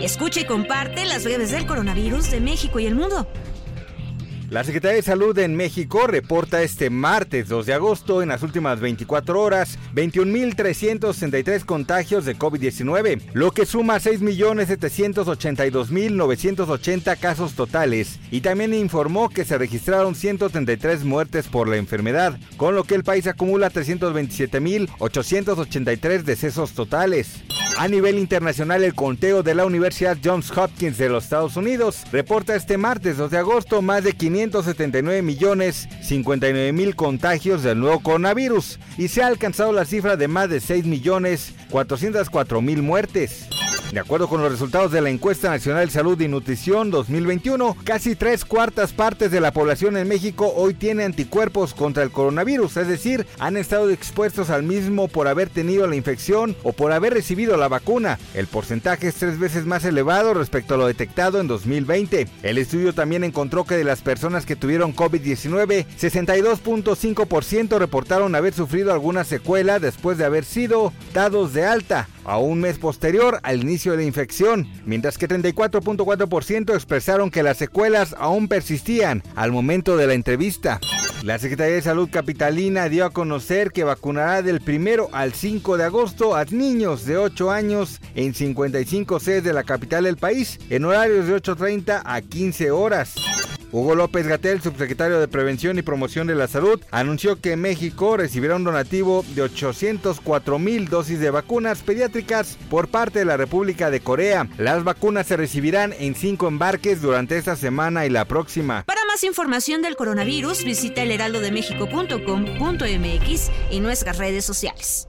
Escucha y comparte las breves del coronavirus de México y el mundo. La Secretaría de Salud en México reporta este martes 2 de agosto en las últimas 24 horas 21.363 contagios de COVID-19, lo que suma 6.782.980 casos totales y también informó que se registraron 133 muertes por la enfermedad, con lo que el país acumula 327.883 decesos totales. A nivel internacional, el conteo de la Universidad Johns Hopkins de los Estados Unidos reporta este martes 2 de agosto más de 579 millones 59 mil contagios del nuevo coronavirus y se ha alcanzado la cifra de más de 6 millones 404 mil muertes. De acuerdo con los resultados de la encuesta nacional de salud y nutrición 2021, casi tres cuartas partes de la población en México hoy tiene anticuerpos contra el coronavirus, es decir, han estado expuestos al mismo por haber tenido la infección o por haber recibido la vacuna. El porcentaje es tres veces más elevado respecto a lo detectado en 2020. El estudio también encontró que de las personas que tuvieron COVID-19, 62.5% reportaron haber sufrido alguna secuela después de haber sido dados de alta a un mes posterior al inicio de la infección, mientras que 34.4% expresaron que las secuelas aún persistían al momento de la entrevista. La Secretaría de Salud Capitalina dio a conocer que vacunará del 1 al 5 de agosto a niños de 8 años en 55 sedes de la capital del país en horarios de 8.30 a 15 horas. Hugo López Gatel, subsecretario de Prevención y Promoción de la Salud, anunció que México recibirá un donativo de 804 mil dosis de vacunas pediátricas por parte de la República de Corea. Las vacunas se recibirán en cinco embarques durante esta semana y la próxima. Para más información del coronavirus, visita elheraldodemexico.com.mx y nuestras redes sociales.